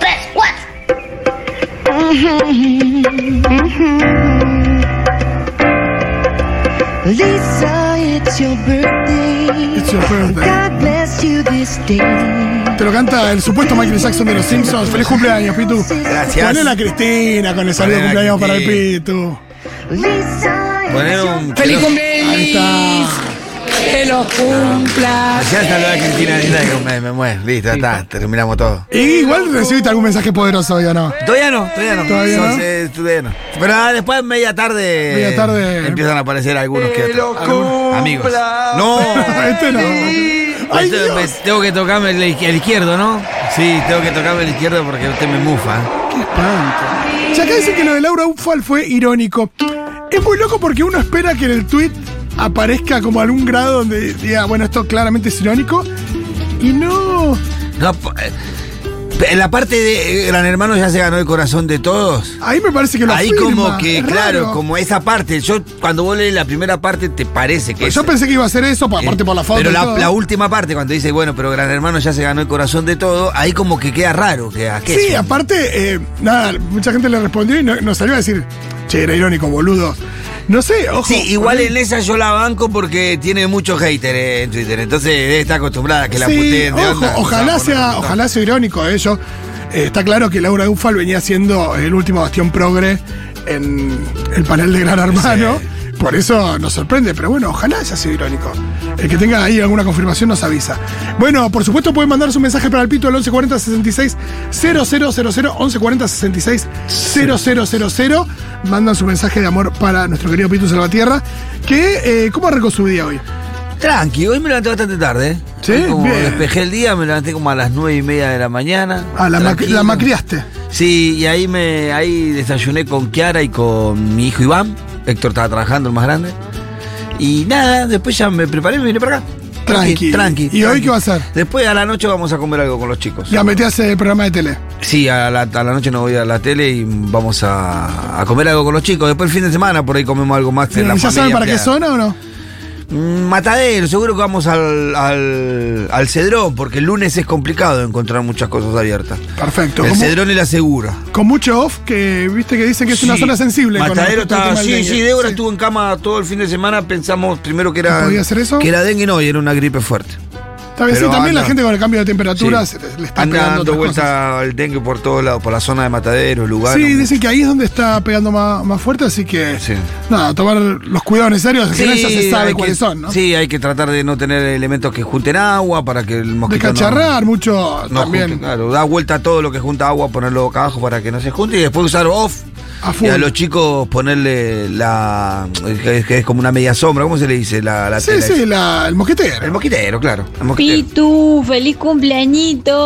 tres, cuatro. Lisa, it's your birthday. It's your birthday. God bless you this day. Te lo canta el supuesto Michael Jackson de los Simpsons. Feliz cumpleaños, Pitu. Gracias. Ponle la Cristina con el saludo de cumpleaños para el. Pitu. Lisa, Poner un. ¡Feliz Ahí cumpleaños! está. ¡Que lo cumpla! Ya saludar a Cristina linda que me, me mueve. Listo, ya está, terminamos todo. Y igual recibiste algún mensaje poderoso hoy o no. Todavía no, todavía no. ¿Todavía no? Entonces, todavía no. Pero ah, después, media tarde. Media tarde. Empiezan a aparecer algunos que otros. cumpla. Amigos. No. este no. Ay, Este, Dios. me- tengo que tocarme el, el izquierdo, ¿no? Sí, tengo que tocarme el izquierdo porque usted me mufa. Qué espanto. Ya acá dicen que lo de Laura Ufal fue irónico. Es muy loco porque uno espera que en el tweet aparezca como algún grado donde diga, bueno, esto claramente es irónico. Y no. Eh, en la parte de eh, Gran Hermano ya se ganó el corazón de todos. Ahí me parece que lo Ahí como que, Es claro, raro. como esa parte. Yo cuando vos lees la primera parte te parece que Pues Yo pensé que iba a ser eso, pues, aparte Eh, por la foto. Pero y la, todo. la última parte, cuando dice, bueno, pero Gran Hermano ya se ganó el corazón de todo, ahí como que queda raro. Que, ¿a qué Sí, aparte, eh, nada, mucha gente le respondió y no, no salió a decir, che, era irónico, boludo. No sé, ojo. Sí, igual en esa yo la banco porque tiene muchos haters eh, en Twitter. Entonces estar acostumbrada a que la Sí, puteen de ojo, onda. ojalá sea, ojalá sea irónico ello. Eh, está claro que Laura Ufal venía siendo el último bastión progre en el panel de Gran Hermano. Por eso nos sorprende, pero bueno, ojalá haya sido irónico. El que tenga ahí alguna confirmación nos avisa. Bueno, por supuesto pueden mandar su mensaje para el pito al 1140 66 000 1140 66 000 Mandan su mensaje de amor para nuestro querido Pito Salvatierra. Que, eh, ¿cómo arrancó su día hoy? Tranqui, hoy me levanté bastante tarde. ¿eh? Sí, Hoy como bien. despejé el día, me levanté como a las nueve y media de la mañana. Ah, la, ma- Tranquilo. la macriaste. Sí, y ahí me ahí desayuné con Kiara y con mi hijo Iván. Héctor estaba trabajando, el más grande. Y nada, después ya me preparé y me vine para acá. Tranqui. Tranqui. ¿Y hoy qué va a hacer? Después a la noche vamos a comer algo con los chicos. Ya metí a hacer el programa de tele. Sí, a la, a la noche no voy a la tele y vamos a, a comer algo con los chicos. Después el fin de semana por ahí comemos algo más. en la ¿Ya saben para qué zona o no? Mm, Matadero, seguro que vamos al, al, al Cedrón, porque el lunes es complicado encontrar muchas cosas abiertas. Perfecto. El Cedrón y la Segura. con mucho off, que viste que dicen que es una zona sensible. con Matadero tema del Sí, sí, Débora Sí. estuvo en cama todo el fin de semana. Pensamos primero que era. ¿Que podía ser eso? Que era dengue, no, y era una gripe fuerte. Sí, también la gente con el cambio de temperatura Sí. le, está Anda pegando dando otras cosas. vuelta el dengue por todos lados, por la zona de Matadero, lugar. Sí, dicen que ahí es donde está pegando más, más fuerte, así que Sí. nada, tomar los cuidados necesarios, final ya se sabe cuáles que, son, ¿no? Sí, hay que tratar de no tener elementos que junten agua para que el De mosquito no- cacharrar mucho no, también. junte, claro, da vuelta a todo lo que junta agua, ponerlo boca abajo para que no se junte y después usar off. A Y a los chicos ponerle la. que es, que es como una media sombra, ¿cómo se le dice? La, la Sí, tela sí, la- el mosquetero. El mosquitero, claro. El mosquitero. Pitu, feliz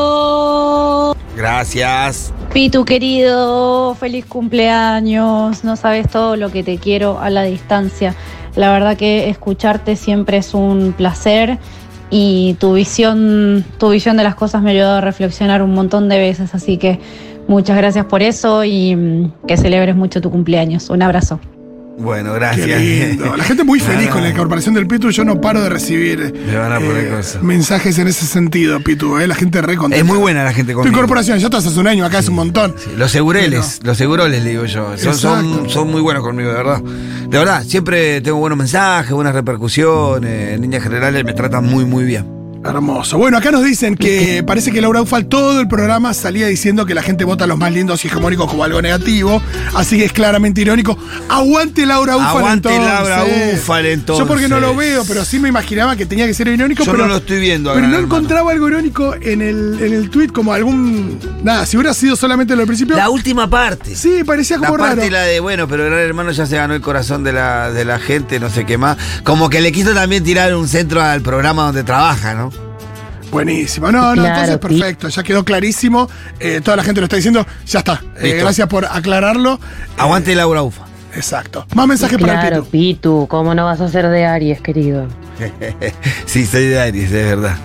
cumpleañito. Gracias. Pitu querido, feliz cumpleaños. No sabes todo lo que te quiero a la distancia. La verdad que escucharte siempre es un placer y tu visión, tu visión de las cosas me ha ayudado a reflexionar un montón de veces. Así que muchas gracias por eso y mm, que celebres mucho tu cumpleaños. Un abrazo. Bueno, Qué gracias. lindo. La gente muy feliz con la incorporación del Pitu. Yo no paro de recibir eh, Me van a poner cosas. mensajes en ese sentido, Pitu. eh, La gente re contenta. Es muy buena la gente Tu conmigo. incorporación, ya estás hace un año, acá es un montón. Sí, Los segureles, los seguroles, le digo yo. Son, son muy buenos conmigo, de verdad. De verdad, siempre tengo buenos mensajes, buenas repercusiones. En líneas generales me tratan muy, muy bien. Hermoso. Bueno, acá nos dicen que parece que Laura Ufal todo el programa salía diciendo que la gente vota a los más lindos y hegemónicos como algo negativo. Así que es claramente irónico. Aguante Laura Ufal Aguante entonces. Laura Ufal, entonces. Yo porque no lo veo, pero sí me imaginaba que tenía que ser irónico. Yo pero, no lo estoy viendo Pero no Hermano. encontraba algo irónico en el, en el tweet como algún... Nada, si hubiera sido solamente lo del principio... La última parte. sí, parecía La como parte raro. la de, bueno, pero Gran Hermano ya se ganó el corazón de la, de la gente, no sé qué más. Como que le quiso también tirar un centro al programa donde trabaja, ¿no? Buenísimo. No, no, Claro, entonces perfecto. Ya quedó clarísimo. Eh, toda la gente lo está diciendo. Ya está. Eh, gracias por aclararlo. Aguante Laura Ufa. Exacto. Más mensajes para el Claro, Pitu. Pitu, ¿cómo no vas a ser de Aries, querido? sí, soy de Aries, es verdad.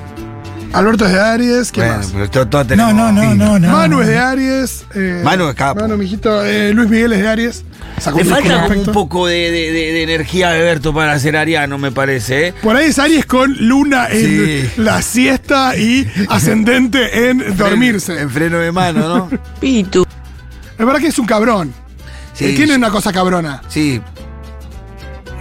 Alberto es de Aries. ¿Quién Bueno, más? pero todo, todo No, tenemos no, no, no, no. Manu es de Aries. eh, Manu es capo. Manu, mijito. eh, Luis Miguel es de Aries. Le falta un poco de, de- de- de energía de Berto para ser ariano, me parece. ¿eh? Por ahí es Aries con luna en Sí. la siesta y ascendente en dormirse. En freno de mano, ¿no? Pitu. Es verdad que es un cabrón. Sí. Tiene una cosa cabrona. Sí.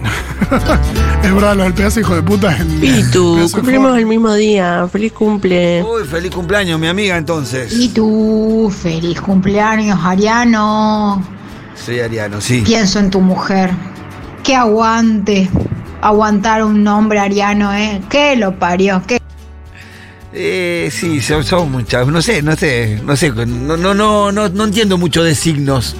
Es verdad, lo del pedazo hijo de puta en. Pitu, Pedazo de cumplimos el mismo día. Feliz cumple. Uy, feliz cumpleaños, mi amiga, entonces. Y tú, feliz cumpleaños, Ariano. Soy ariano, sí. Pienso en tu mujer. Que aguante. Aguantar un nombre ariano, ¿eh? Que lo parió. Que Eh, sí, son, son muchas. No sé, no sé, no sé. No, no, no, no, no entiendo mucho de signos.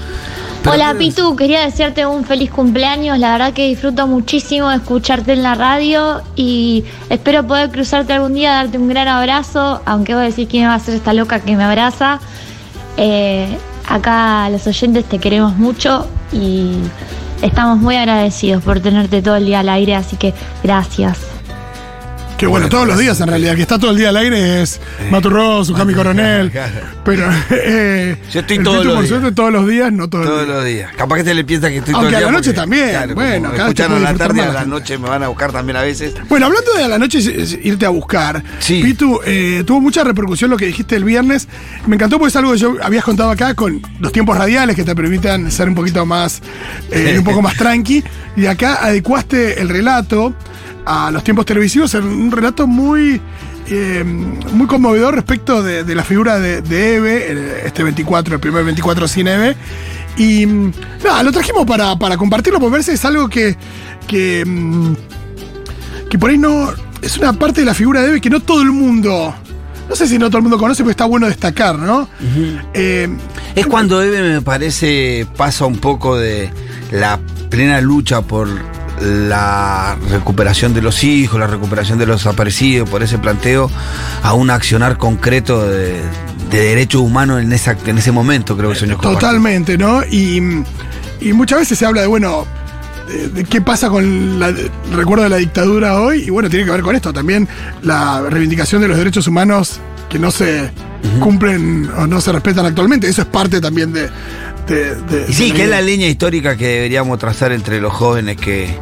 Pero- Hola Pitu, quería desearte un feliz cumpleaños. La verdad que disfruto muchísimo de escucharte en la radio y espero poder cruzarte algún día, darte un gran abrazo, aunque voy a decir quién va a ser esta loca que me abraza. Eh, acá los oyentes te queremos mucho y estamos muy agradecidos por tenerte todo el día al aire, así que gracias. Que bueno, todos los días en realidad. Que está todo el día al aire es Maturroso, Jami Coronel. Pero. eh, Yo estoy el todos los por días. suerte, todos los días, no todos Todos los días. los días. Capaz que se le piensa que estoy Aunque todo el a día. la noche porque, también, claro, bueno, como cada vez te escucharon puede a la tarde, a la noche me van a buscar también a veces. Bueno, hablando de a la noche es- es irte a buscar, Sí. Pitu, eh, tuvo mucha repercusión lo que dijiste el viernes. Me encantó porque es algo que yo habías contado acá con los tiempos radiales que te permitan ser un poquito más, eh, un poco más tranqui. Y acá adecuaste el relato a los tiempos televisivos en un relato muy, eh, muy conmovedor respecto de, de la figura de, de Eve, el- este 24, el primer 24 sin Eve. Y mm, nada, lo trajimos para, para compartirlo, porque verse es algo que, que, mm, que por ahí no. Es una parte de la figura de Eve que no todo el mundo. No sé si no todo el mundo conoce, pero está bueno destacar, ¿no? Eh, Es cuando Eve me parece pasa un poco de la plena lucha por la recuperación de los hijos, la recuperación de los desaparecidos, por ese planteo, a un accionar concreto de, de derechos humanos en, esa, en ese momento, creo que soñó Totalmente, ¿no? Y, y muchas veces se habla de, bueno, qué pasa con la, el recuerdo de la dictadura hoy, y bueno, tiene que ver con esto también, la reivindicación de los derechos humanos que no se cumplen o no se respetan actualmente. Eso es parte también de. de- de- sí, de que es la línea histórica que deberíamos trazar entre los jóvenes que,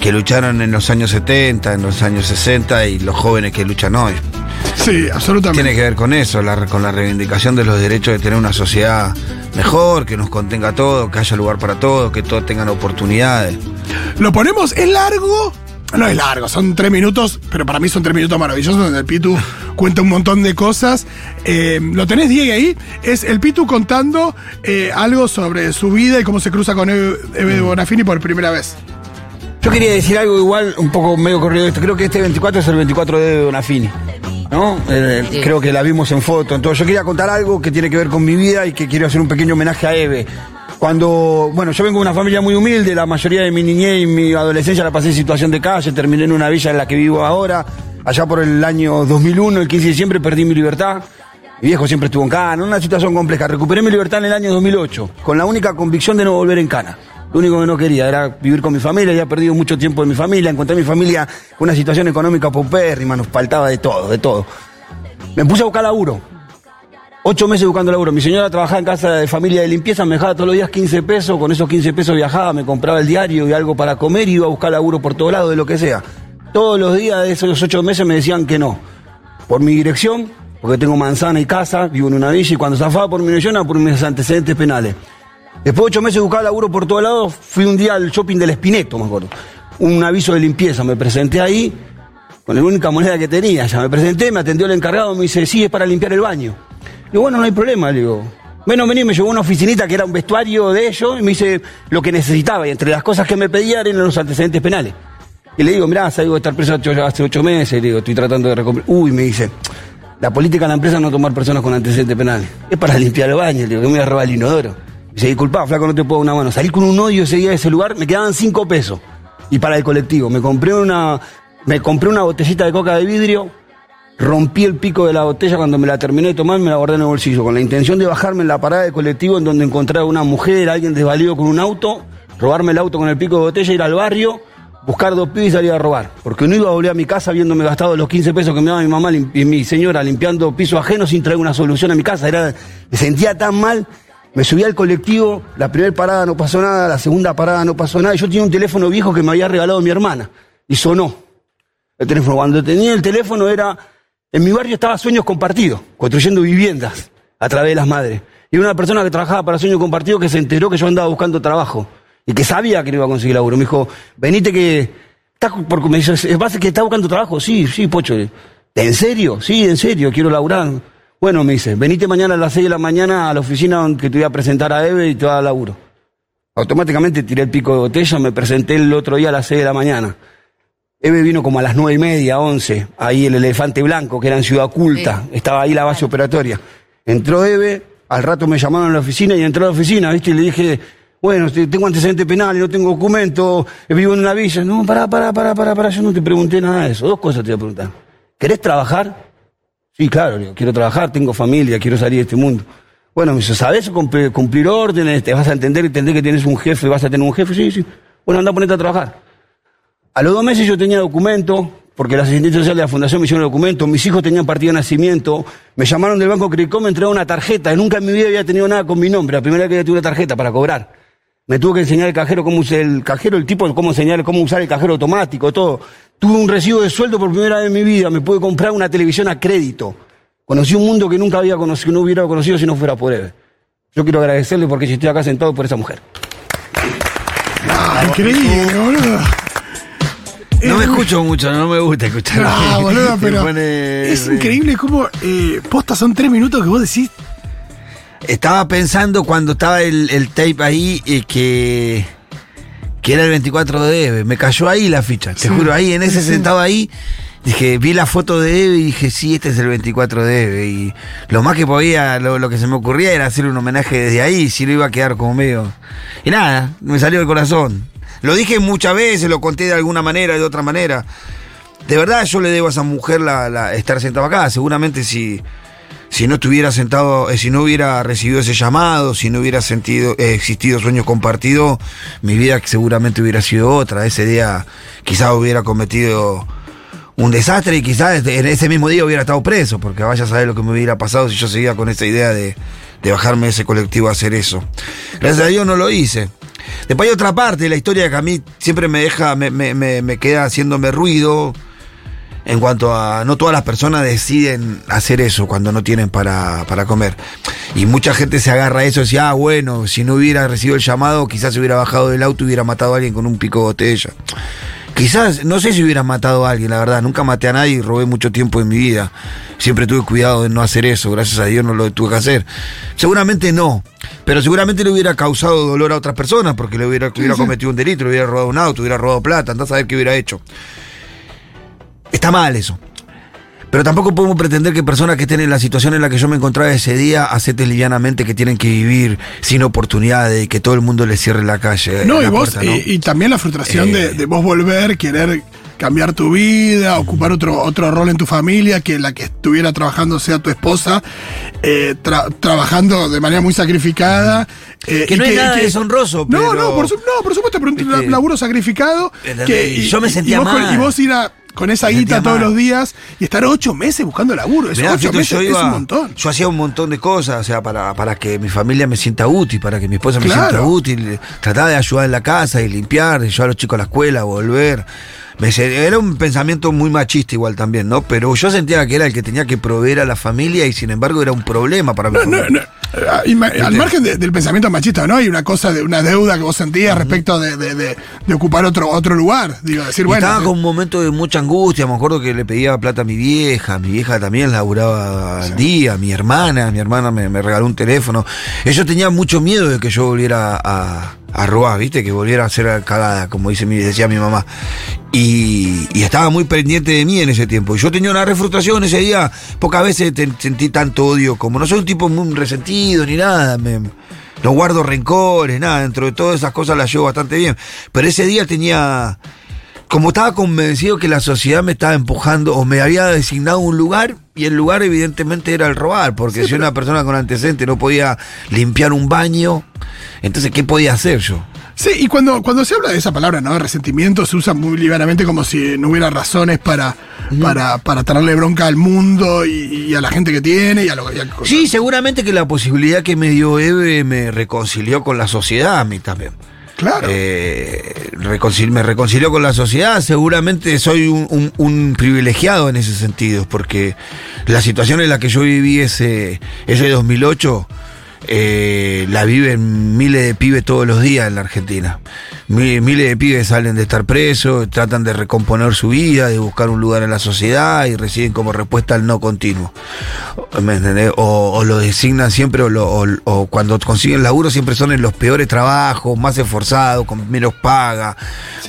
que lucharon en los años 70, en los años 60 y los jóvenes que luchan hoy. Sí, absolutamente. Tiene que ver con eso, la- con la reivindicación de los derechos de tener una sociedad mejor, que nos contenga a todos, que haya lugar para todos, que todos tengan oportunidades. Lo ponemos, es largo. No es largo, son tres minutos, pero para mí son tres minutos maravillosos donde el Pitu cuenta un montón de cosas. Eh, lo tenés, Diego, ahí. Es el Pitu contando eh, algo sobre su vida y cómo se cruza con Eve, Eve de Bonafini por primera vez. Yo quería decir algo igual, un poco medio corrido esto. Creo que este 24 es el 24 de Donafini. ¿No? Eh, Creo que la vimos en foto. Entonces yo quería contar algo que tiene que ver con mi vida y que quiero hacer un pequeño homenaje a Eve. Cuando, bueno, yo vengo de una familia muy humilde, la mayoría de mi niñez y mi adolescencia la pasé en situación de calle, terminé en una villa en la que vivo ahora. Allá por el año 2001, el 15 de diciembre, perdí mi libertad. Mi viejo siempre estuvo en cana, una situación compleja. Recuperé mi libertad en el año 2008, con la única convicción de no volver en cana. Lo único que no quería era vivir con mi familia, había perdido mucho tiempo en mi familia, encontré a mi familia con una situación económica paupérrima, nos faltaba de todo, de todo. Me puse a buscar laburo. Ocho meses buscando laburo. Mi señora trabajaba en casa de familia de limpieza, me dejaba todos los días 15 pesos, con esos 15 pesos viajaba, me compraba el diario y algo para comer y iba a buscar laburo por todos lados, de lo que sea. Todos los días de esos ocho meses me decían que no. Por mi dirección, porque tengo manzana y casa, vivo en una villa y cuando zafaba por mi dirección por mis antecedentes penales. Después de ocho meses de buscar laburo por todos lados, fui un día al shopping del Espineto, me acuerdo. Un aviso de limpieza, me presenté ahí con la única moneda que tenía. Ya me presenté, me atendió el encargado, me dice, sí, es para limpiar el baño. Digo, bueno, no hay problema, le digo. Bueno, vení, me llevó a una oficinita que era un vestuario de ellos y me dice lo que necesitaba. Y entre las cosas que me pedían eran los antecedentes penales. Y le digo, mirá, salgo de estar preso hace ocho meses, le digo, estoy tratando de recuperar. Uy, me dice, la política de la empresa es no tomar personas con antecedentes penales. Es para limpiar el baño, le digo, que me voy a robar el inodoro. Dice, disculpa, flaco, no te puedo dar una mano. Salí con un odio ese día de ese lugar, me quedaban cinco pesos. Y para el colectivo, me compré una, me compré una botellita de coca de vidrio, rompí el pico de la botella cuando me la terminé de tomar, me la guardé en el bolsillo, con la intención de bajarme en la parada de colectivo en donde encontraba una mujer, alguien desvalido con un auto, robarme el auto con el pico de botella, ir al barrio, buscar dos pibes y salir a robar. Porque no iba a volver a mi casa habiéndome gastado los 15 pesos que me daba mi mamá y mi señora limpiando piso ajeno sin traer una solución a mi casa. Era, me sentía tan mal. Me subí al colectivo, la primera parada no pasó nada, la segunda parada no pasó nada. Y yo tenía un teléfono viejo que me había regalado mi hermana. Y sonó el teléfono. Cuando tenía el teléfono era. En mi barrio estaba Sueños Compartidos, construyendo viviendas a través de las madres. Y una persona que trabajaba para Sueños Compartidos que se enteró que yo andaba buscando trabajo y que sabía que no iba a conseguir laburo. Me dijo, venite que. estás con-" porque me dice, ¿es base que estás buscando trabajo? Sí, sí, pocho. ¿En serio? Sí, en serio, quiero laburar. Bueno, me dice, venite mañana a las 6 de la mañana a la oficina donde te voy a presentar a Eve y te va a dar laburo. Automáticamente tiré el pico de botella, me presenté el otro día a las 6 de la mañana. Eve vino como a las nueve y media, once, ahí el elefante blanco, que era en Ciudad Oculta, estaba ahí la base operatoria. Entró Eve, al rato me llamaron a la oficina y entró a la oficina, ¿viste? Y le dije, bueno, te- tengo antecedentes penales, no tengo documento, vivo en una villa. No, pará, pará, pará, pará, pará, yo no te pregunté nada de eso. Dos cosas te voy a preguntar. ¿Querés trabajar? Sí, claro, digo, quiero trabajar, tengo familia, quiero salir de este mundo. Bueno, me dice, ¿sabés cumplir, cumplir órdenes? ¿Te vas a entender, entender que tienes un jefe, vas a tener un jefe? Sí, sí. Bueno, anda a ponerte a trabajar. A los dos meses yo tenía documento, porque la asistente social de la fundación me hicieron el documento, mis hijos tenían partido de nacimiento, me llamaron del banco Credicom, me entregaron una tarjeta, nunca en mi vida había tenido nada con mi nombre, la primera vez que tenido una tarjeta para cobrar. Me tuvo que enseñar el cajero cómo usar el cajero, el tipo, cómo enseñar, cómo usar el cajero automático, todo. Tuve un recibo de sueldo por primera vez en mi vida, me pude comprar una televisión a crédito. Conocí un mundo que nunca había conocido, no hubiera conocido si no fuera por él. Yo quiero agradecerle porque si estoy acá sentado por esa mujer. Ah, increíble, boludo. No me muy- escucho mucho, no me gusta escuchar. Ah, boludo, pero pone- es increíble cómo eh, posta son tres minutos que vos decís. Estaba pensando cuando estaba el, el tape ahí eh, que, que era el 24 de Eve. Me cayó ahí la ficha, te Sí, juro, ahí en ese sí. sentado ahí. Dije, vi la foto de Eve y dije, sí, este es el 24 de Eve. Y lo más que podía, lo, lo que se me ocurría era hacer un homenaje desde ahí, si no iba a quedar como medio. Y nada, me salió del corazón. Lo dije muchas veces, lo conté de alguna manera, de otra manera. De verdad yo le debo a esa mujer la, la- estar sentado acá. Seguramente si, si no estuviera sentado, eh, si no hubiera recibido ese llamado, si no hubiera sentido, eh, existido sueños compartidos, mi vida seguramente hubiera sido otra. Ese día quizás hubiera cometido un desastre y quizás en ese mismo día hubiera estado preso, porque vaya a saber lo que me hubiera pasado si yo seguía con esa idea de, de bajarme de ese colectivo a hacer eso. Gracias a Dios no lo hice. Después hay otra parte de la historia que a mí siempre me deja, me, me, me, me queda haciéndome ruido en cuanto a no todas las personas deciden hacer eso cuando no tienen para, para comer. Y mucha gente se agarra a eso y dice, ah, bueno, si no hubiera recibido el llamado, quizás se hubiera bajado del auto y hubiera matado a alguien con un pico de botella. Quizás, no sé si hubiera matado a alguien, la verdad. Nunca maté a nadie y robé mucho tiempo en mi vida. Siempre tuve cuidado de no hacer eso. Gracias a Dios no lo tuve que hacer. Seguramente no. Pero seguramente le hubiera causado dolor a otras personas porque le hubiera, hubiera cometido un delito, le hubiera robado un auto, hubiera robado plata. Andás a ver qué hubiera hecho. Está mal eso. Pero tampoco podemos pretender que personas que estén en la situación en la que yo me encontraba ese día acepten livianamente que tienen que vivir sin oportunidades y que todo el mundo les cierre la calle. No, la y vos, puerta, ¿no? Y, y también la frustración de, Eh. de vos volver, querer cambiar tu vida, ocupar otro, otro rol en tu familia, que la que estuviera trabajando sea tu esposa, eh, tra- trabajando de manera muy sacrificada. eh, Que no es nada y deshonroso, No, pero- no, por, su- no, por supuesto, pero un laburo sacrificado. Que, Y yo me sentía y vos, mal. y vos ir a- con esa guita todos los días y estar ocho meses buscando laburo. Eso, Mirá, ocho meses yo es un montón. Yo hacía un montón de cosas, o sea, para, para que mi familia me sienta útil, para que mi esposa me sienta útil. Trataba de ayudar en la casa y limpiar, de llevar a los chicos a la escuela, volver. Era un pensamiento muy machista igual también, ¿no? Pero yo sentía que era el que tenía que proveer a la familia y sin embargo era un problema para mi No, no, no. Ma- Al margen de- del pensamiento machista, ¿no? Hay una cosa de una deuda que vos sentías respecto de, de- ocupar otro, otro lugar. Digo, decir, Y bueno. estaba eh, con un momento de mucha angustia, me acuerdo que le pedía plata a mi vieja, mi vieja también laburaba al día, mi hermana, mi hermana me, me regaló un teléfono. Ellos tenían mucho miedo de que yo volviera a, a robar, ¿viste? Que volviera a hacer cagada, como dice decía mi mamá. Y, y estaba muy pendiente de mí en ese tiempo. Y yo tenía una refrustración ese día, pocas veces sentí tanto odio, como no soy un tipo muy resentido ni nada, me, no guardo rencores, nada, dentro de todas esas cosas las llevo bastante bien. Pero ese día tenía como estaba convencido que la sociedad me estaba empujando o me había designado un lugar y el lugar evidentemente era el robar, porque si una persona con antecedente no podía limpiar un baño, entonces ¿qué podía hacer yo? Sí, y cuando, cuando se habla de esa palabra, ¿no? De resentimiento, se usa muy livianamente como si no hubiera razones para, para, para traerle bronca al mundo y, y a la gente que tiene y a lo a- Sí, seguramente que la posibilidad que me dio Eve me reconcilió con la sociedad a mí también. Claro. Eh, me reconcilió con la sociedad, seguramente soy un, un- un privilegiado en ese sentido, porque la situación en la que yo viví ese, ese 2008 eh, la viven miles de pibes todos los días en la Argentina. Mi- miles de pibes salen de estar presos, tratan de recomponer su vida, de buscar un lugar en la sociedad y reciben como respuesta el no continuo. ¿Me entendés? O, o lo designan siempre, o, lo- o- o cuando consiguen laburo siempre son en los peores trabajos, más esforzados, con menos paga.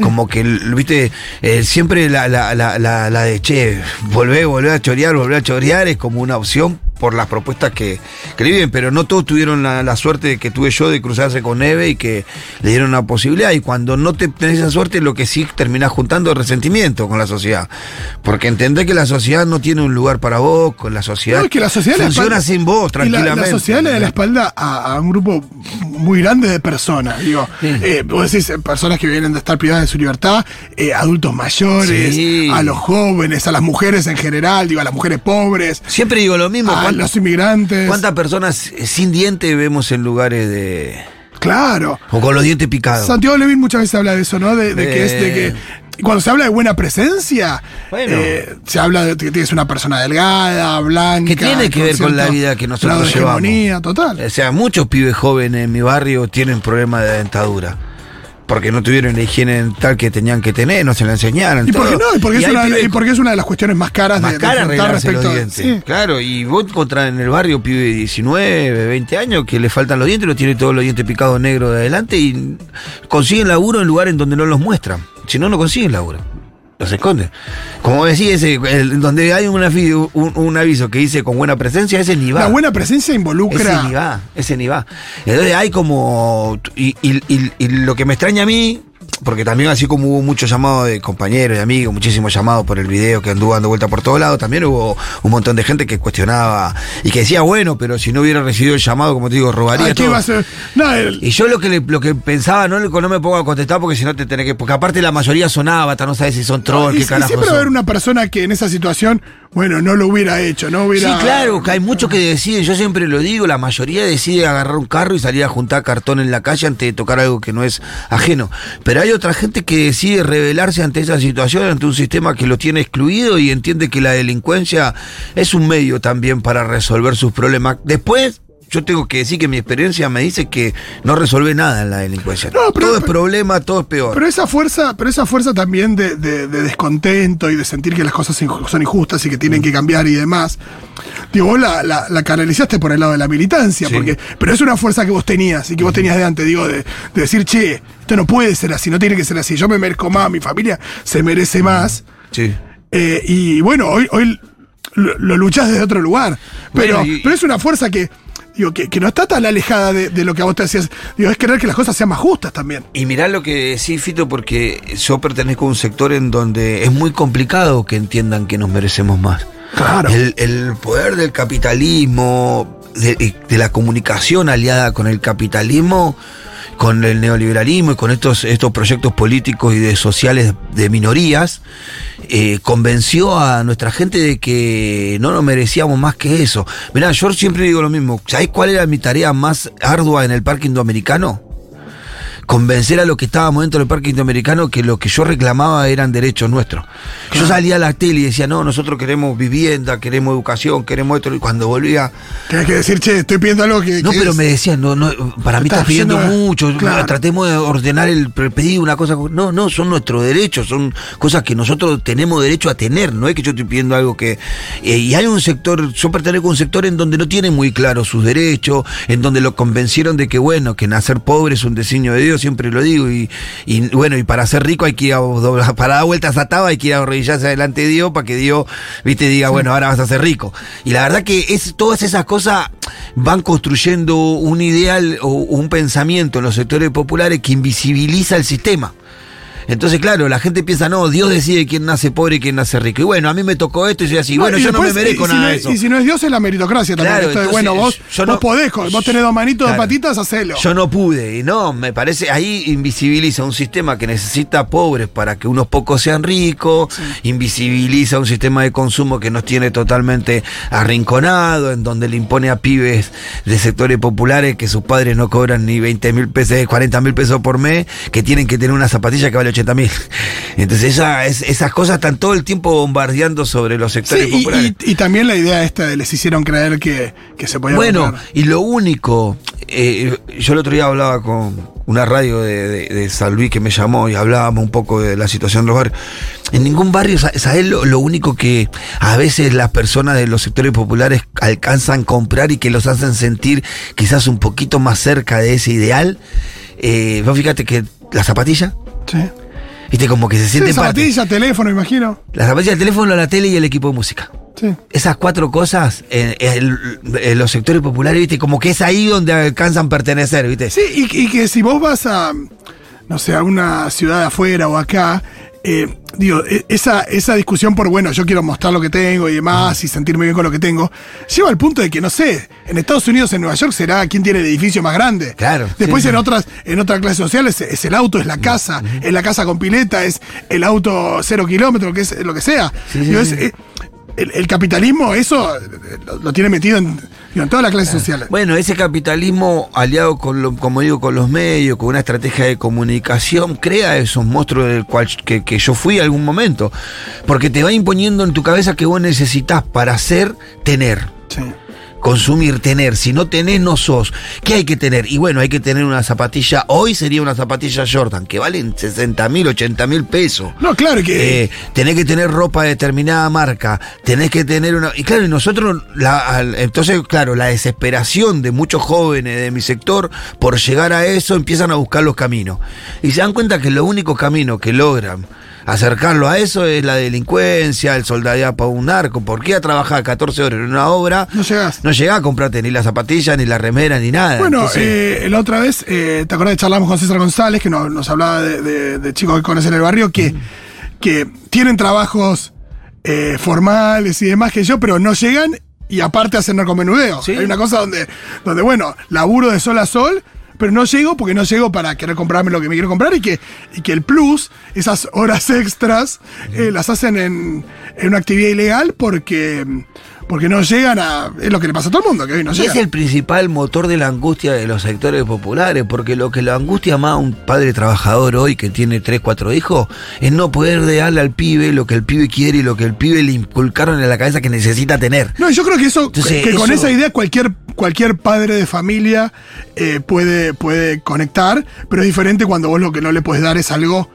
Como que, viste, eh, siempre la, la, la, la, la de, che, volver, volver a chorear, volver a chorear es como una opción por las propuestas que, que le viven, pero no todos tuvieron la, la suerte que tuve yo de cruzarse con Neve y que le dieron una posibilidad. Y cuando no te tenés esa suerte, lo que sí terminás juntando es resentimiento con la sociedad. Porque entendés que la sociedad no tiene un lugar para vos, con la sociedad, No, es que la sociedad funciona espalda- sin vos, la- tranquilamente. La, sociedad le da la espalda a, a un grupo muy grande de personas. Digo, eh, vos decís eh, personas que vienen de estar privadas de su libertad, eh, adultos mayores, Sí. a los jóvenes, a las mujeres en general, digo, a las mujeres pobres, Siempre digo lo mismo. a ¿cuán- los inmigrantes. ¿Cuántas personas sin dientes vemos en lugares de. Claro. o con los dientes picados? Santiago Levin muchas veces habla de eso, ¿no? De, de que es de Eh. que cuando se habla de buena presencia, Bueno. eh, se habla de que tienes una persona delgada, blanca. que tiene que ver con la vida que nosotros llevamos. total. O sea, muchos pibes jóvenes en mi barrio tienen problemas de dentadura. Porque no tuvieron la higiene dental que tenían que tener, no se la enseñaron. ¿Y por qué no? Y porque, es una, pibes y porque es una de las cuestiones más caras más de, de cara arreglarse los dientes. sí. Claro, y vos encontrás en el barrio pibe de 19, 20 años que le faltan los dientes, lo tiene todos los dientes picados negros de adelante y consiguen laburo en lugares donde no los muestran. Si no, no consiguen laburo. Los esconden. Como decía, ese, el- donde hay una un, un aviso que dice con buena presencia, ese ni va. La buena presencia involucra. Ese ni va, ese ni va. Entonces hay como. Y, y- y- y lo que me extraña a mí, porque también así como hubo muchos llamados de compañeros y amigos, muchísimos llamados por el video que anduvo dando vuelta por todos lados, también hubo un montón de gente que cuestionaba y que decía, bueno, pero si no hubiera recibido el llamado, como te digo, robaría Ay, ¿qué todo. va a ser? No, el- Y yo lo que le- lo que pensaba, no, no me pongo a contestar porque si no te tenés que. Porque aparte la mayoría son avatar, no sabes si son trolls, y, qué carajo siempre va a haber una persona que en esa situación, bueno, no lo hubiera hecho, no hubiera. Sí, claro, que hay muchos que deciden, yo siempre lo digo, la mayoría decide agarrar un carro y salir a juntar cartón en la calle antes de tocar algo que no es ajeno. Pero hay otra gente que decide rebelarse ante esa situación, ante un sistema que lo tiene excluido y entiende que la delincuencia es un medio también para resolver sus problemas. Después, yo tengo que decir que mi experiencia me dice que no resuelve nada en la delincuencia. No, pero- todo es problema, todo es peor. Pero esa fuerza, pero esa fuerza también de, de- de descontento y de sentir que las cosas son injustas y que tienen que cambiar y demás. Digo, vos la, la- la canalizaste por el lado de la militancia, Sí. porque, pero es una fuerza que vos tenías y que vos tenías de antes, digo, de, de decir, che, esto no puede ser así, no tiene que ser así, yo me merezco más, mi familia se merece más. Sí. Eh, y bueno, hoy, hoy lo, lo luchás desde otro lugar. Pero, Bueno, y- pero es una fuerza que, digo, que, que no está tan alejada de, de lo que a vos te hacías. Digo, es querer que las cosas sean más justas también. Y mirá lo que decís, Fito, porque yo pertenezco a un sector en donde es muy complicado que entiendan que nos merecemos más. Claro. El, el poder del capitalismo, de, de la comunicación aliada con el capitalismo, con el neoliberalismo y con estos, estos proyectos políticos y de sociales de minorías, eh, convenció a nuestra gente de que no nos merecíamos más que eso. Mirá, yo siempre digo lo mismo. ¿Sabés cuál era mi tarea más ardua en el parque indoamericano? Convencer a los que estábamos dentro del parque indoamericano que lo que yo reclamaba eran derechos nuestros. Yo salía a la tele y decía, no, nosotros queremos vivienda, queremos educación, queremos esto. Y cuando volvía, Tienes que decir, che, estoy pidiendo algo que. no, que pero es- me decían, no, no, para mí Estás estás pidiendo mucho, Claro. tratemos de ordenar el pedido, una cosa. No, no, son nuestros derechos, son cosas que nosotros tenemos derecho a tener, no es que yo estoy pidiendo algo que. eh, y hay un sector, yo pertenezco a un sector en donde no tiene muy claro sus derechos, en donde lo convencieron de que, bueno, que nacer pobre es un designio de Dios, siempre lo digo, y, y, bueno, y para ser rico hay que ir a doblar- para dar vueltas a taba hay que ir a arrodillarse delante de Dios para que Dios, viste, diga, bueno, ahora vas a ser rico. Y la verdad que es, todas esas cosas van construyendo un ideal o un pensamiento en los sectores populares que invisibiliza el sistema. Entonces, claro, la gente piensa, no, Dios decide quién nace pobre y quién nace rico. Y bueno, a mí me tocó esto y soy así. No, bueno, yo no me merezco si nada no de es- eso. Y si no es Dios, es la meritocracia también. Claro, entonces, bueno, vos, yo vos no- podés, vos tenés dos manitos, dos Claro. patitas, hacelo. Yo no pude, y no, me parece, ahí invisibiliza un sistema que necesita pobres para que unos pocos sean ricos, invisibiliza un sistema de consumo que nos tiene totalmente arrinconado, en donde le impone a pibes de sectores populares que sus padres no cobran ni 20 mil pesos, 40 mil pesos por mes, que tienen que tener una zapatilla que vale 80 mil. Entonces esa, es- esas cosas están todo el tiempo bombardeando sobre los sectores Sí, populares. y, y también la idea esta de les hicieron creer que, que se podía Bueno, comprar. y lo único, eh, yo el otro día hablaba con una radio de, de- de San Luis que me llamó y hablábamos un poco de la situación de los barrios. En ningún barrio, sa- ¿sabes lo, lo único que a veces las personas de los sectores populares alcanzan a comprar y que los hacen sentir quizás un poquito más cerca de ese ideal? Eh, vos fíjate que la zapatilla, Sí. Viste, como que se Sí, siente parte. zapatilla, teléfono, imagino. La zapatilla, el teléfono, la tele y el equipo de música Sí. esas cuatro cosas en, en- en los sectores populares, viste, como que es ahí donde alcanzan pertenecer, viste. Sí, y, y que si vos vas a, no sé, a una ciudad afuera o acá, eh, digo, e- esa, esa discusión por, bueno, yo quiero mostrar lo que tengo y demás y sentirme bien con lo que tengo, lleva al punto de que, no sé, en Estados Unidos, en Nueva York, será quién tiene el edificio más grande. Claro, Después sí, en sí. otras en otras clases sociales es, es el auto, es la casa, es la casa con pileta, es el auto cero kilómetros, que es lo que sea. Digo, es- eh, el, el capitalismo, eso eh, lo, lo tiene metido en, en todas las clases sociales. Bueno, ese capitalismo aliado con, lo- como digo, con los medios, con una estrategia de comunicación, crea esos monstruos del cual que, que yo fui algún momento. Porque te va imponiendo en tu cabeza que vos necesitas para ser, tener. Sí. Consumir, tener. Si no tenés, no sos. ¿Qué hay que tener? Y bueno, hay que tener una zapatilla. Hoy sería una zapatilla Jordan, que valen 60 mil, 80 mil pesos. No, claro que. Eh, tenés que tener ropa de determinada marca, tenés que tener una... Y claro, y nosotros, la, al- entonces, claro, la desesperación de muchos jóvenes de mi sector por llegar a eso empiezan a buscar los caminos. Y se dan cuenta que lo único camino que logran acercarlo a eso es la delincuencia, el soldadía para un narco. ¿Por qué a trabajar 14 horas en una obra? No llegás. No llegás a comprarte ni la zapatilla, ni la remera, ni nada. Bueno, Entonces, eh, la otra vez, eh, ¿te acordás que charlamos con César González, que nos, nos hablaba de, de- de chicos que conocen el barrio, que, que tienen trabajos eh, formales y demás que yo, pero no llegan y aparte hacen narcomenudeo. Sí. Hay una cosa donde, donde, bueno, laburo de sol a sol, pero no llego porque no llego para querer comprarme lo que me quiero comprar y que, y que el plus, esas horas extras, eh, las hacen en, en una actividad ilegal porque, porque no llegan a... Es lo que le pasa a todo el mundo, que hoy no llegan. es el principal motor de la angustia de los sectores populares, porque lo que lo angustia más a un padre trabajador hoy que tiene tres, cuatro hijos, es no poder darle al pibe lo que el pibe quiere y lo que el pibe le inculcaron en la cabeza que necesita tener. No, yo creo que eso, Entonces, que con esa idea cualquier, cualquier padre de familia eh, puede, puede conectar, pero es diferente cuando vos lo que no le puedes dar es algo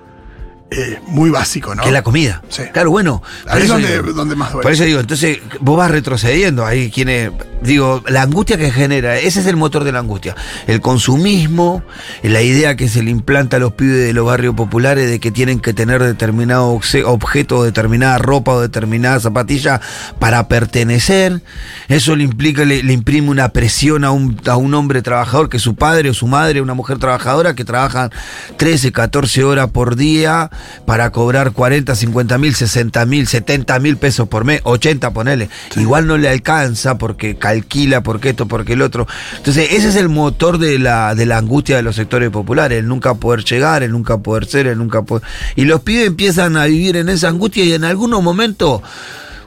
eh, muy básico, ¿no? Que es la comida. Sí. Claro, bueno. Ahí es donde, digo- donde más duele. Por eso digo, entonces vos vas retrocediendo. Ahí quienes. Digo, la angustia que genera, ese es el motor de la angustia. El consumismo, la idea que se le implanta a los pibes de los barrios populares de que tienen que tener determinado objeto, determinada ropa o determinada zapatilla para pertenecer. Eso le implica, le, le imprime una presión a un, a un hombre trabajador que su padre o su madre, una mujer trabajadora que trabajan 13, 14 horas por día para cobrar 40, 50 mil, 60 mil, 70 mil pesos por mes, 80 ponele. Igual no le alcanza porque calquila, porque esto, porque el otro. Entonces, ese es el motor de la, de la angustia de los sectores populares, el nunca poder llegar, el nunca poder ser, el nunca poder... Y los pibes empiezan a vivir en esa angustia y en algunos momentos...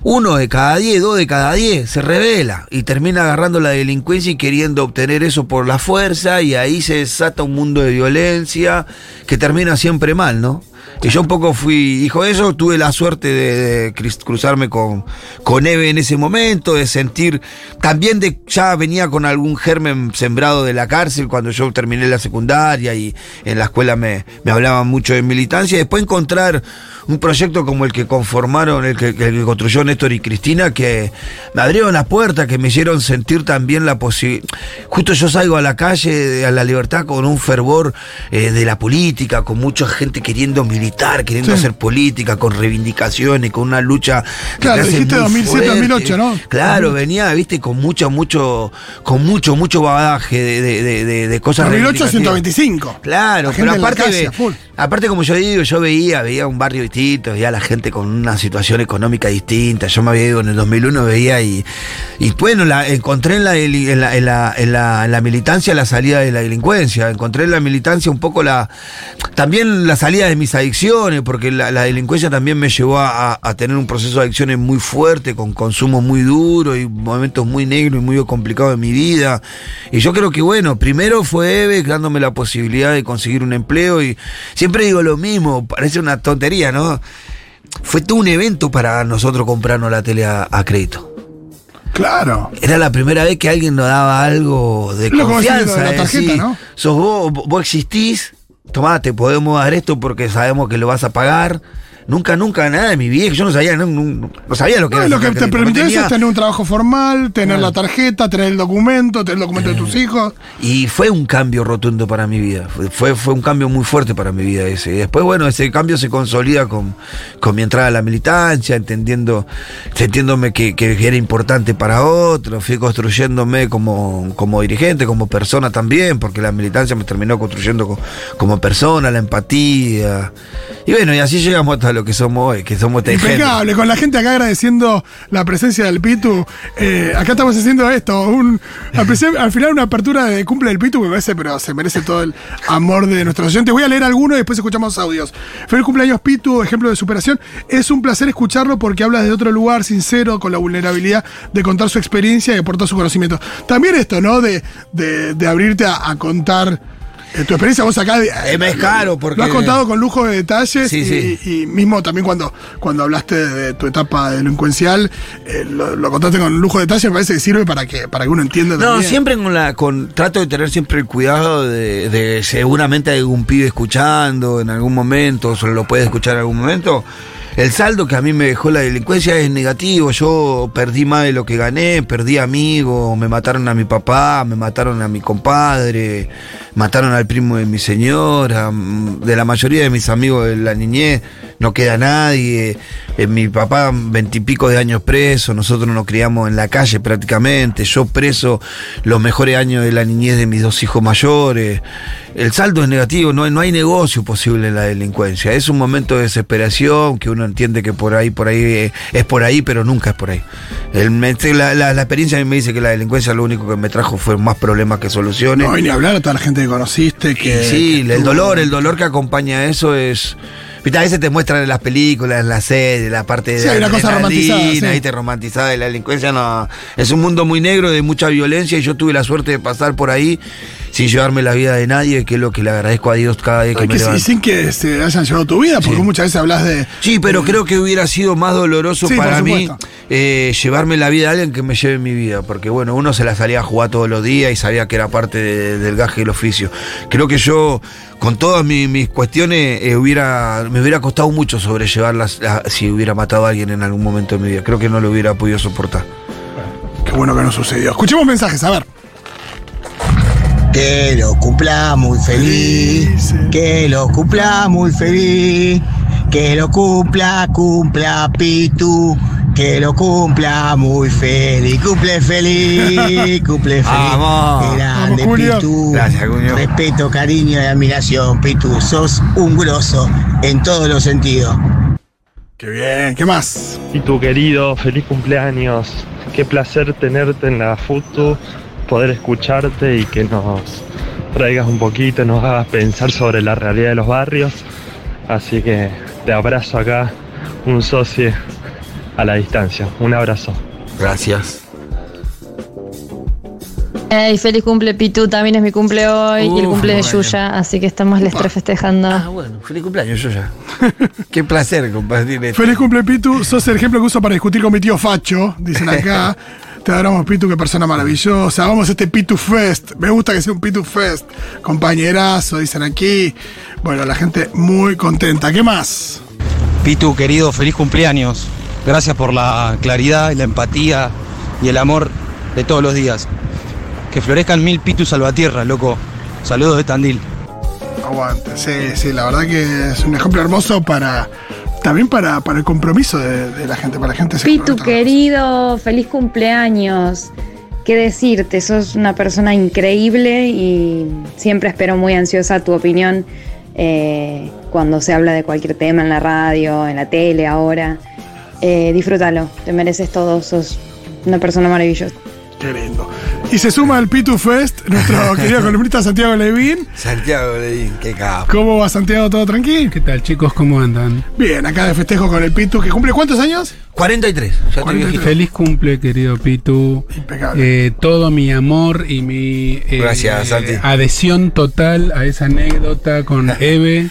Uno de cada diez, dos de cada diez se revela y termina agarrando la delincuencia y queriendo obtener eso por la fuerza y ahí se desata un mundo de violencia que termina siempre mal, ¿no? Y yo un poco fui hijo de eso, tuve la suerte de, cruzarme con, con Eve en ese momento, de sentir, también de, ya venía con algún germen sembrado de la cárcel cuando yo terminé la secundaria y en la escuela me, me hablaban mucho de militancia, y después encontrar un proyecto como el que conformaron, el que, el que construyó Néstor y Cristina, que me abrieron las puertas, que me hicieron sentir también la posibilidad. Justo yo salgo a la calle, a la libertad, con un fervor eh, de la política, con mucha gente queriendo militar militar, queriendo Sí. hacer política, con reivindicaciones, con una lucha. Claro, dijiste muy 2007, fuerte. 2008, ¿no? Claro, venía, viste, con mucho, mucho, con mucho, mucho bagaje de, de, de, de- cosas 2008, reivindicativas. 125. Claro, La pero aparte, calle, aparte como yo digo, yo veía, veía un barrio distinto, veía a la gente con una situación económica distinta. Yo me había ido en el 2001, veía y, y bueno, la, encontré en la, deli- en, la, en, la, en la- en la militancia la salida de la delincuencia. Encontré en la militancia un poco la, también la salida de mis adicciones, porque la, la delincuencia también me llevó a, tener un proceso de adicciones muy fuerte, con consumo muy duro y momentos muy negros y muy complicados de mi vida. Y yo creo que, bueno, primero fue Eve dándome la posibilidad de conseguir un empleo y siempre digo lo mismo, parece una tontería, ¿no? Fue todo un evento para nosotros comprarnos la tele a, a crédito. Claro. Era la primera vez que alguien nos daba algo de lo decís de confianza. la de tarjeta, ¿no? Sos vos, vos existís, tomá, te podemos dar esto porque sabemos que lo vas a pagar. Nunca, nunca, nada de mi vida, yo no sabía, no, sabía lo que No, era. lo que te tenía- es tener un trabajo formal, tener la tarjeta, tener el documento, tener el documento de tus hijos. Y fue un cambio rotundo para mi vida. Fue, fue, fue un cambio muy fuerte para mi vida ese. Y después, bueno, ese cambio se consolida con, con mi entrada a la militancia, entendiendo, entendiéndome que, que era importante para otros. Fui construyéndome como, como dirigente, como persona también, porque la militancia me terminó construyendo co- como persona, la empatía. Y bueno, y así llegamos hasta lo que somos hoy, que somos. Impecable, con la gente acá agradeciendo la presencia del Pitu. Eh, acá estamos haciendo esto, un, al, final una apertura de cumple del Pitu, me parece, pero se merece todo el amor de nuestros oyentes. Voy a leer algunos y después escuchamos audios. Feliz cumpleaños Pitu, ejemplo de superación. Es un placer escucharlo porque habla de otro lugar, sincero, con la vulnerabilidad de contar su experiencia y aportar su conocimiento. También esto, ¿no? De, de, de abrirte a, a contar. Eh, tu experiencia, vos acá. Eh, es caro porque- Lo has contado con lujo de detalles Sí, y, sí. y mismo también cuando, cuando hablaste de tu etapa delincuencial, eh, lo, lo contaste con lujo de detalle, me parece que sirve para que, para que uno entienda No, también. siempre con la, con, trato de tener siempre el cuidado de, de seguramente hay algún pibe escuchando en algún momento, o lo puede escuchar en algún momento. El saldo que a mí me dejó la delincuencia es negativo. Yo perdí más de lo que gané, perdí amigos, me mataron a mi papá, me mataron a mi compadre, mataron al primo de mi señora, mm, de la mayoría de mis amigos de la niñez no queda nadie. Eh, mi papá, veintipico de años preso, nosotros nos criamos en la calle prácticamente, yo preso los mejores años de la niñez de mis dos hijos mayores. El saldo es negativo, no, hay- no hay negocio posible en la delincuencia. Es un momento de desesperación que uno entiende que por ahí, por ahí eh, es por ahí, pero nunca es por ahí. El- me- la, la- la experiencia a mí me dice que la delincuencia lo único que me trajo fue más problemas que soluciones. No, y ni hablar a toda la gente que conociste. Que, sí, que el dolor, el dolor que acompaña a eso es. Viste, a veces te muestran en las películas, en las series, la parte de Sí, hay una cosa romantizada, sí. ¿viste? romantizada de la delincuencia. No, es un mundo muy negro, de mucha violencia, y yo tuve la suerte de pasar por ahí sin llevarme la vida de nadie, que es lo que le agradezco a Dios cada vez que y, me que- y levanto. sin que se hayan llevado tu vida, porque Sí. muchas veces hablas de. Sí, pero creo que hubiera sido más doloroso Sí, para mí eh, llevarme la vida de alguien que me lleve mi vida, porque bueno, uno se la salía a jugar todos los días y sabía que era parte de- del gaje del oficio. Creo que yo, con todas mi- mis cuestiones, eh, hubiera, me hubiera costado mucho sobrellevarlas a- si hubiera matado a alguien en algún momento de mi vida. Creo que no lo hubiera podido soportar. Qué bueno que no sucedió. Escuchemos mensajes, a ver. Que lo cumpla muy feliz, que lo cumpla muy feliz, que lo cumpla, cumpla Pitu, que lo cumpla muy feliz, cumple feliz, cumple feliz. Vamos. Grande Vamos. Pitu. Gracias, Julio. Respeto, cariño y admiración, Pitu. Sos un grosso en todos los sentidos. Qué bien, ¿qué más? Y tu querido, feliz cumpleaños. Qué placer tenerte en la foto, poder escucharte y que nos traigas un poquito, nos hagas pensar sobre la realidad de los barrios. Así que te abrazo acá, un socio a la distancia. Un abrazo. Gracias. Ey, feliz cumple Pitu, también es mi cumple hoy y el cumple de. Yuya, así que estamos les tres festejando. Ah, bueno, feliz cumpleaños, yo ya. Qué placer compartir esto. Feliz cumple, Pitu. Sos el ejemplo que uso para discutir con mi tío Facho, dicen acá. Te adoramos, Pitu, qué persona maravillosa. Vamos a este Pitu Fest. Me gusta que sea un Pitu Fest. Compañerazo, dicen aquí. Bueno, la gente muy contenta. ¿Qué más? Pitu, querido, feliz cumpleaños. Gracias por la claridad y la empatía y el amor de todos los días. Que florezcan mil Pitu Salvatierra, loco. Saludos de Tandil. Aguante. Sí, sí, la verdad que es un ejemplo hermoso para. También para, para el compromiso de, de la gente, para la gente Pitu querido, feliz cumpleaños. ¿Qué decirte? Sos una persona increíble y siempre espero muy ansiosa tu opinión eh, cuando se habla de cualquier tema en la radio, en la tele, ahora. Eh, disfrútalo, te mereces todo, sos una persona maravillosa. Qué lindo. Y se suma al Pitu Fest nuestro querido columnista Santiago Levín. Santiago Leín, qué capo. ¿Cómo va Santiago? ¿Todo tranquilo? ¿Qué tal, chicos? ¿Cómo andan? Bien, acá de festejo con el Pitu, que cumple cuántos años? 43. Ya estoy viejito. Feliz cumple, querido Pitu. Impecable. Eh, todo mi amor y mi eh, Gracias, Santi. adhesión total a esa anécdota con Eve.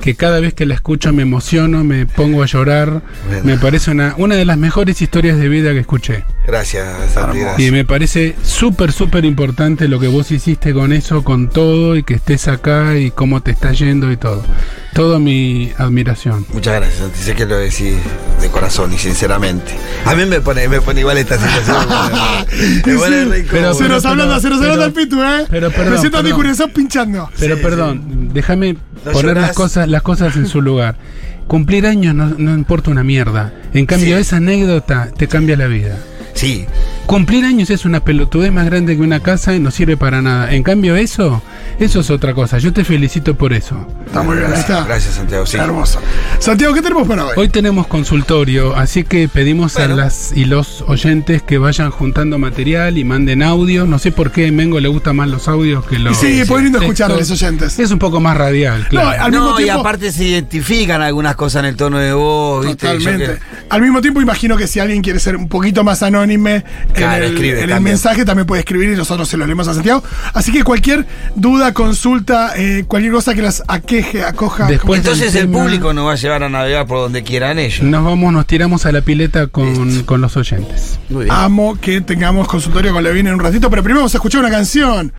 Que cada vez que la escucho me emociono, me pongo a llorar. Bueno. Me parece una, una de las mejores historias de vida que escuché. Gracias, Santi. Y me parece súper, súper importante lo que vos hiciste con eso, con todo, y que estés acá y cómo te está yendo y todo. Toda mi admiración. Muchas gracias, Santi. Sé que lo decís de corazón y sinceramente. A mí me pone, me pone igual esta situación. me pone Pero- se nos hablando, se nos hablando al Pitu, ¿eh? pero perdón, Me siento a perdón. Nicurizón pinchando. Pero Sí, perdón, déjame ¿No poner las cosas, las cosas en su lugar. Cumplir años no, no importa una mierda. En cambio, Sí. esa anécdota te cambia la vida. Sí, Cumplir años es una pelotudez más grande que una casa y no sirve para nada. En cambio, eso, eso es otra cosa. Yo te felicito por eso. Está muy bien, está. gracias, Santiago. Sí. Hermoso. Santiago, ¿qué tenemos para hoy? Hoy tenemos consultorio, así que pedimos Bueno. a las y los oyentes que vayan juntando material y manden audio. No sé por qué a Mengo le gustan más los audios que Y los. sí, lindo textos. escuchar a los oyentes. Es un poco más radial, claro. No, al mismo no, y aparte se identifican algunas cosas en el tono de voz, ¿viste? Totalmente. que- Al mismo tiempo, imagino que si alguien quiere ser un poquito más anónime Claro, en, el, escribe en el también. mensaje, también puede escribir y nosotros se lo leemos a Santiago. Así que cualquier duda, consulta, eh, cualquier cosa que las aqueje, acoja. Después Entonces el tema- público nos va a llevar a navegar por donde quieran ellos. Nos vamos, nos tiramos a la pileta con, con los oyentes. Muy bien. Amo que tengamos consultorio con Levine en un ratito, pero primero vamos a escuchar una canción.